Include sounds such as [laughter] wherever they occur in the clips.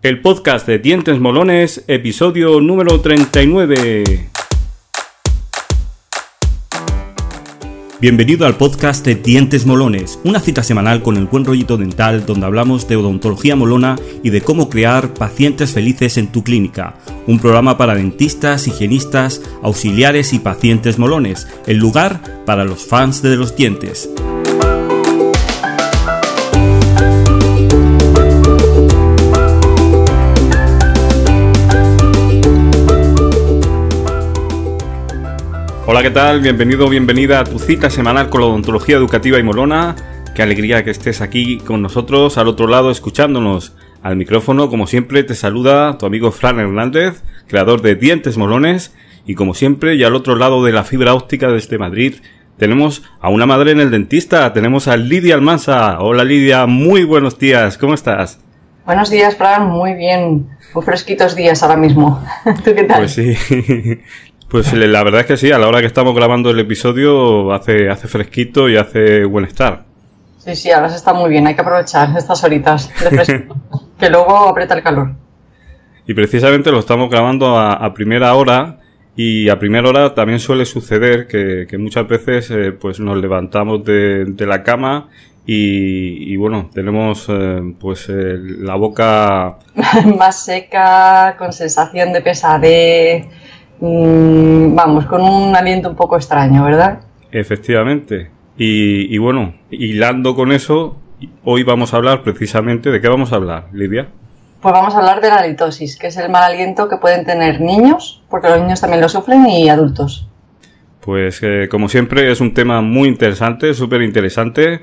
El podcast de Dientes Molones, episodio número 39. Bienvenido al podcast de Dientes Molones, una cita semanal con el buen rollito dental donde hablamos de odontología molona y de cómo crear pacientes felices en tu clínica. Un programa para dentistas, higienistas, auxiliares y pacientes molones, el lugar para los fans de los dientes. Hola, ¿qué tal? Bienvenido bienvenida a tu cita semanal con la odontología educativa y molona. Qué alegría que estés aquí con nosotros, al otro lado, escuchándonos. Al micrófono, como siempre, te saluda tu amigo Fran Hernández, creador de Dientes Molones. Y como siempre, y al otro lado de la fibra óptica desde Madrid, tenemos a una madre en el dentista. Tenemos a Lidia Almanza. Hola Lidia, muy buenos días. ¿Cómo estás? Buenos días, Fran. Muy bien. Muy fresquitos días ahora mismo. [laughs] ¿Tú qué tal? Pues sí. Pues la verdad es que sí, a la hora que estamos grabando el episodio hace, hace fresquito y hace buen estar. Sí, sí, ahora se está muy bien, hay que aprovechar estas horitas de [laughs] que luego aprieta el calor. Y precisamente lo estamos grabando a, primera hora y a primera hora también suele suceder que, muchas veces eh, pues nos levantamos de, la cama y, bueno, tenemos eh, pues eh, la boca [laughs] más seca, con sensación de pesadez Mm, vamos, con un aliento un poco extraño, ¿verdad? Efectivamente. Y, bueno, hilando con eso, hoy vamos a hablar precisamente de qué vamos a hablar, Lidia. Pues vamos a hablar de la halitosis, que es el mal aliento que pueden tener niños, porque los niños también lo sufren, y adultos. Pues eh, como siempre es un tema muy interesante, súper interesante,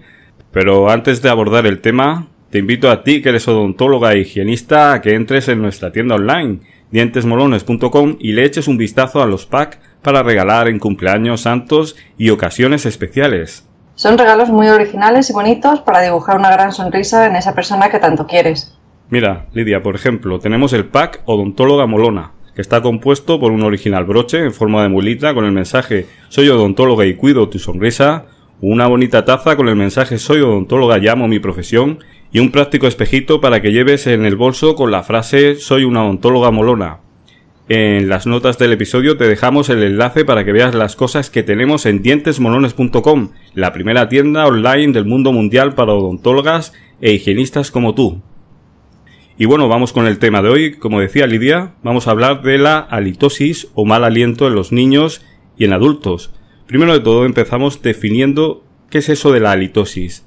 pero antes de abordar el tema, te invito a ti que eres odontóloga e higienista a que entres en nuestra tienda online dientesmolones.com y le eches un vistazo a los packs para regalar en cumpleaños santos y ocasiones especiales. Son regalos muy originales y bonitos para dibujar una gran sonrisa en esa persona que tanto quieres. Mira, Lidia, por ejemplo, tenemos el pack Odontóloga Molona, que está compuesto por un original broche en forma de mulita con el mensaje Soy odontóloga y cuido tu sonrisa, una bonita taza con el mensaje Soy odontóloga y amo mi profesión y un práctico espejito para que lleves en el bolso con la frase Soy una ontóloga molona. En las notas del episodio te dejamos el enlace para que veas las cosas que tenemos en dientesmolones.com, la primera tienda online del mundo mundial para odontólogas e higienistas como tú. Y bueno, vamos con el tema de hoy. Como decía Lidia, vamos a hablar de la halitosis o mal aliento en los niños y en adultos. Primero de todo empezamos definiendo qué es eso de la halitosis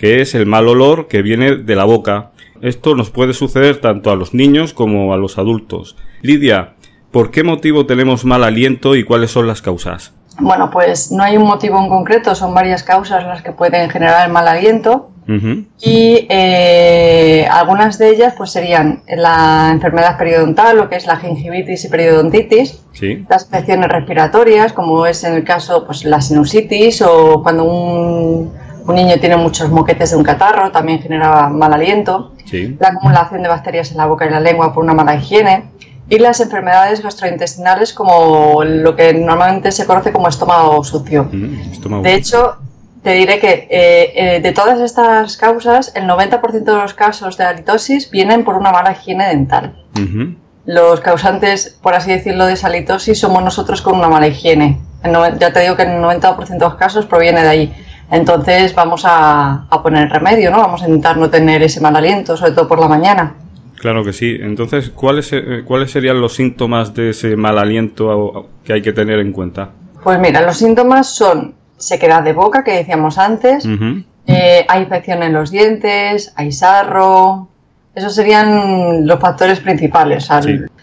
que es el mal olor que viene de la boca. Esto nos puede suceder tanto a los niños como a los adultos. Lidia, ¿por qué motivo tenemos mal aliento y cuáles son las causas? Bueno, pues no hay un motivo en concreto, son varias causas las que pueden generar el mal aliento. Y eh, algunas de ellas pues serían la enfermedad periodontal, lo que es la gingivitis y periodontitis, las infecciones respiratorias, como es en el caso pues la sinusitis o cuando un un niño tiene muchos moquetes de un catarro, también genera mal aliento. La acumulación de bacterias en la boca y la lengua por una mala higiene. Y las enfermedades gastrointestinales como lo que normalmente se conoce como estómago sucio. Mm, de hecho, te diré que eh, eh, de todas estas causas, el 90% de los casos de halitosis vienen por una mala higiene dental. Los causantes, por así decirlo, de esa halitosis somos nosotros con una mala higiene. ya te digo que el 90% de los casos proviene de ahí. Entonces vamos a, poner remedio, ¿no? Vamos a intentar no tener ese mal aliento, sobre todo por la mañana. Claro que sí. Entonces, ¿cuáles, eh, ¿cuáles serían los síntomas de ese mal aliento que hay que tener en cuenta? Pues mira, los síntomas son sequedad de boca, que decíamos antes, eh, hay infección en los dientes, hay sarro, esos serían los factores principales.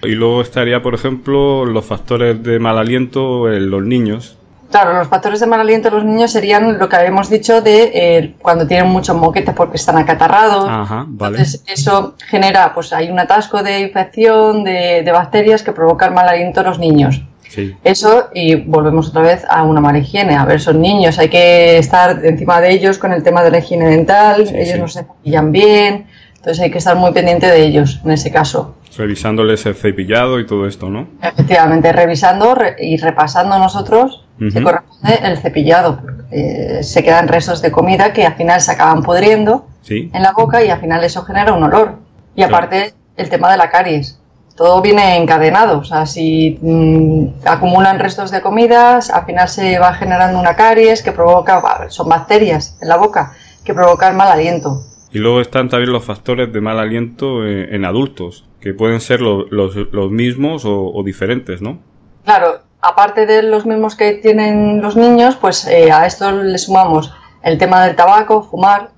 Y luego estaría, por ejemplo, los factores de mal aliento en los niños. Claro, los factores de mal aliento en los niños serían lo que habíamos dicho de eh, cuando tienen muchos moquetes porque están acatarrados. Ajá, vale. Entonces eso genera, pues hay un atasco de infección de, bacterias que provocan mal aliento en los niños. Sí. Eso, y volvemos otra vez a una mala higiene. A ver, son niños, hay que estar encima de ellos con el tema de la higiene dental, ellos no se cepillan bien, entonces hay que estar muy pendiente de ellos en ese caso. Revisándoles el cepillado y todo esto, ¿no? Efectivamente, revisando y repasando nosotros se corresponde el cepillado. Porque, se quedan restos de comida que al final se acaban pudriendo en la boca y al final eso genera un olor. Y aparte el tema de la caries. Todo viene encadenado, o sea, si mm, acumulan restos de comidas, al final se va generando una caries que provoca, son bacterias en la boca, que provocan mal aliento. Y luego están también los factores de mal aliento eh, en, adultos, que pueden ser los, mismos o, diferentes, ¿no? Claro, aparte de los mismos que tienen los niños, pues eh, a esto le sumamos el tema del tabaco, fumar,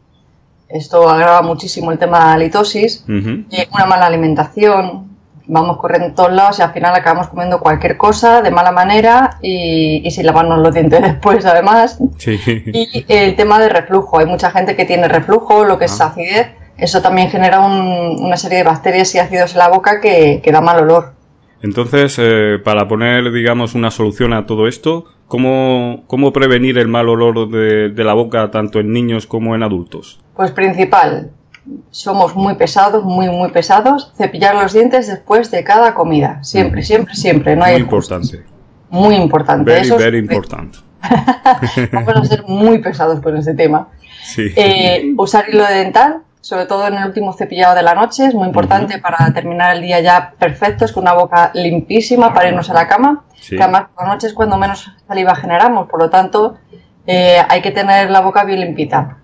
esto agrava muchísimo el tema de la litosis, y una mala alimentación, vamos corriendo en todos lados y al final acabamos comiendo cualquier cosa de mala manera y, sin lavarnos los dientes [laughs] después además. Y el tema de reflujo, hay mucha gente que tiene reflujo, lo que es ah. acidez, eso también genera una serie de bacterias y ácidos en la boca que, da mal olor. Entonces, eh, para poner, digamos, una solución a todo esto, ¿cómo, cómo prevenir el mal olor de, de la boca tanto en niños como en adultos? Pues principal, somos muy pesados, muy, muy pesados. Cepillar los dientes después de cada comida. Siempre, siempre, siempre. No muy importante. Muy importante. Very, very importante. [laughs] Vamos a ser muy pesados con ese tema. Eh, usar hilo dental, sobre todo en el último cepillado de la noche, es muy importante para terminar el día ya perfectos, con una boca limpísima para irnos a la cama. Que además por la noche es cuando menos saliva generamos, por lo tanto eh, hay que tener la boca bien limpita.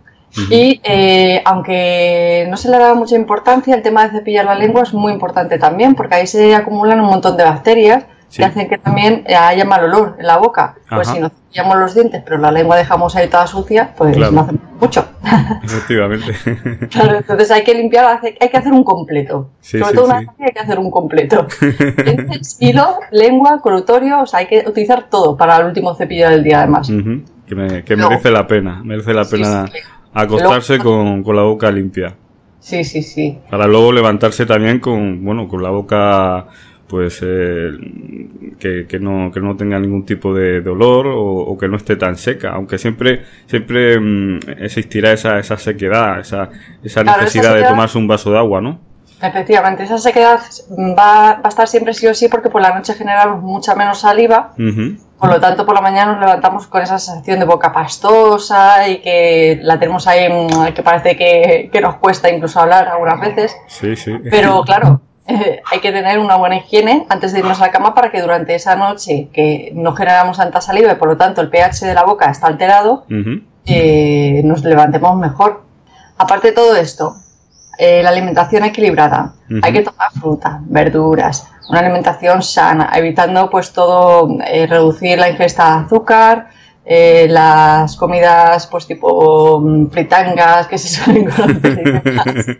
Y eh, aunque no se le da mucha importancia, el tema de cepillar la lengua es muy importante también, porque ahí se acumulan un montón de bacterias que hacen que también haya mal olor en la boca. Pues si nos cepillamos los dientes, pero la lengua dejamos ahí toda sucia, pues no hace mucho. [laughs] Efectivamente. [laughs] claro, entonces hay que limpiar, hay que hacer un completo. Sobre todo una hay que hacer un completo. [laughs] Dientes, hilo, lengua, colutorio, o sea, hay que utilizar todo para el último cepillo del día además. Que, merece la pena, merece la pena Acostarse con, la boca limpia. Sí, sí, sí. Para luego levantarse también con, bueno, con la boca pues eh, que, no, que no tenga ningún tipo de dolor o, que no esté tan seca, aunque siempre siempre mm, existirá esa, esa sequedad, esa, esa necesidad de tomarse un vaso de agua, ¿no? Efectivamente, esa sequedad va, va, a estar siempre sí o sí porque por la noche generamos mucha menos saliva por lo tanto, por la mañana nos levantamos con esa sensación de boca pastosa y que la tenemos ahí, mm, que parece que, nos cuesta incluso hablar algunas veces. Sí, sí. Pero [laughs] claro, eh, hay que tener una buena higiene antes de irnos a la cama para que durante esa noche que no generamos tanta saliva y por lo tanto el pH de la boca está alterado, eh, nos levantemos mejor. Aparte de todo esto, eh, la alimentación equilibrada. Hay que tomar fruta, verduras, una alimentación sana, evitando pues todo, eh, reducir la ingesta de azúcar, eh, las comidas pues tipo mm, fritangas que se suelen [laughs] conocer,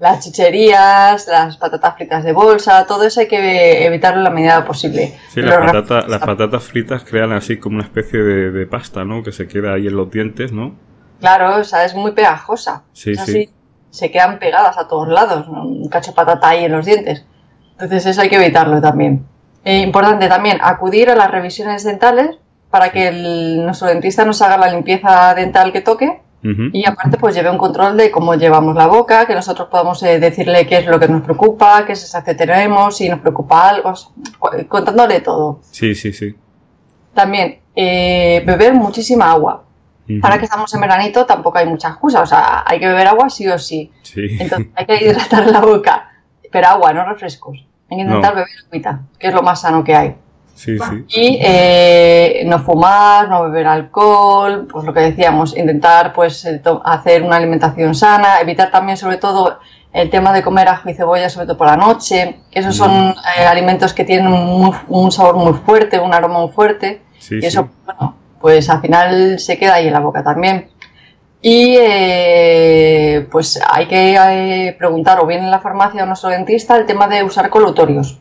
las chicherías, las patatas fritas de bolsa, todo eso hay que evitarlo en la medida posible. Sí, las, patatas fritas crean así como una especie de, pasta, ¿no? Que se queda ahí en los dientes, ¿no? Claro, o sea, es muy pegajosa. Sí, sí. Se quedan pegadas a todos lados, un cacho patata ahí en los dientes. Entonces eso hay que evitarlo también. Eh, importante también acudir a las revisiones dentales para que el, nuestro dentista nos haga la limpieza dental que toque y aparte pues lleve un control de cómo llevamos la boca, que nosotros podamos eh, decirle qué es lo que nos preocupa, qué sensación tenemos, si nos preocupa algo, contándole todo. Sí, sí, sí. También eh, beber muchísima agua. Ahora que estamos en veranito tampoco hay mucha excusa, o sea, hay que beber agua sí o sí. sí. Entonces hay que hidratar la boca, pero agua, no refrescos. Hay que intentar beber agüita, que es lo más sano que hay. Sí, sí. Y eh, no fumar, no beber alcohol, pues lo que decíamos, intentar pues eh, hacer una alimentación sana, evitar también sobre todo el tema de comer ajo y cebolla, sobre todo por la noche. Esos son eh, alimentos que tienen un, sabor muy fuerte, un aroma muy fuerte. y eso, bueno, pues al final se queda ahí en la boca también. Y eh, pues hay que eh, preguntar o bien en la farmacia o nuestro dentista el tema de usar colutorios.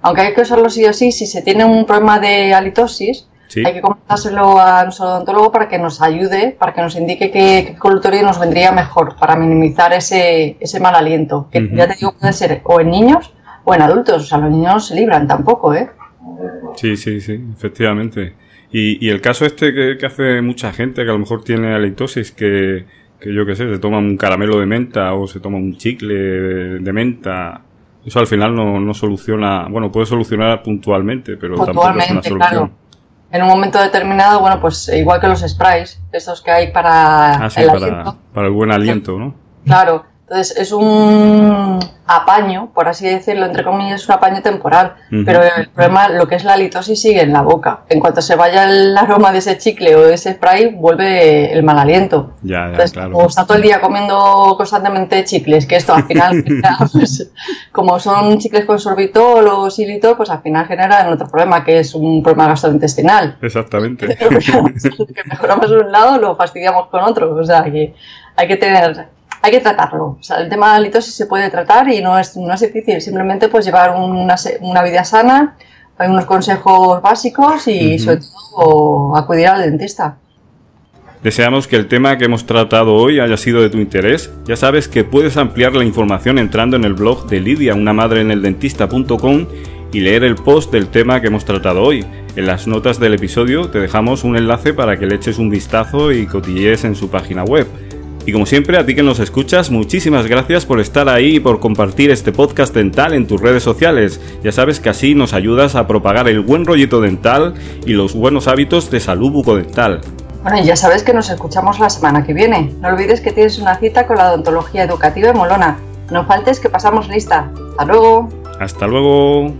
Aunque hay que usarlo sí o sí, si se tiene un problema de halitosis, hay que comentárselo a nuestro odontólogo para que nos ayude, para que nos indique qué, colutorio nos vendría mejor para minimizar ese, ese mal aliento. Que ya te digo, puede ser o en niños o en adultos. O sea, los niños no se libran tampoco, ¿eh? Sí, sí, sí, efectivamente. Y, el caso este que, hace mucha gente que a lo mejor tiene halitosis, que, que yo qué sé, se toma un caramelo de menta o se toma un chicle de, menta, eso al final no, no, soluciona, bueno, puede solucionar puntualmente, pero tampoco es una solución. Claro. En un momento determinado, bueno, pues igual que los sprays, estos que hay para ah, el para, para el buen aliento, ¿no? Claro, entonces es un apaño, por así decirlo, entre comillas, es un apaño temporal, pero el problema, lo que es la litosis sigue en la boca. En cuanto se vaya el aroma de ese chicle o de ese spray, vuelve el mal aliento. Ya, Entonces, claro. Como está todo el día comiendo constantemente chicles, que esto al final, [laughs] pues, como son chicles con sorbitol o xilitol, pues al final generan otro problema, que es un problema gastrointestinal. Exactamente. [laughs] que mejoramos un lado, lo fastidiamos con otro. O sea, que hay que tener hay que tratarlo. O sea, el tema de la litosis se puede tratar y no es, no es difícil. Simplemente pues llevar una, una vida sana, hay unos consejos básicos y sobre todo acudir al dentista. Deseamos que el tema que hemos tratado hoy haya sido de tu interés. Ya sabes que puedes ampliar la información entrando en el blog de Lidia, una madre en el dentista.com y leer el post del tema que hemos tratado hoy. En las notas del episodio te dejamos un enlace para que le eches un vistazo y cotillees en su página web. Y como siempre, a ti que nos escuchas, muchísimas gracias por estar ahí y por compartir este podcast dental en tus redes sociales. Ya sabes que así nos ayudas a propagar el buen rollito dental y los buenos hábitos de salud bucodental. Bueno, y ya sabes que nos escuchamos la semana que viene. No olvides que tienes una cita con la odontología educativa en Molona. No faltes que pasamos lista. Hasta luego. Hasta luego.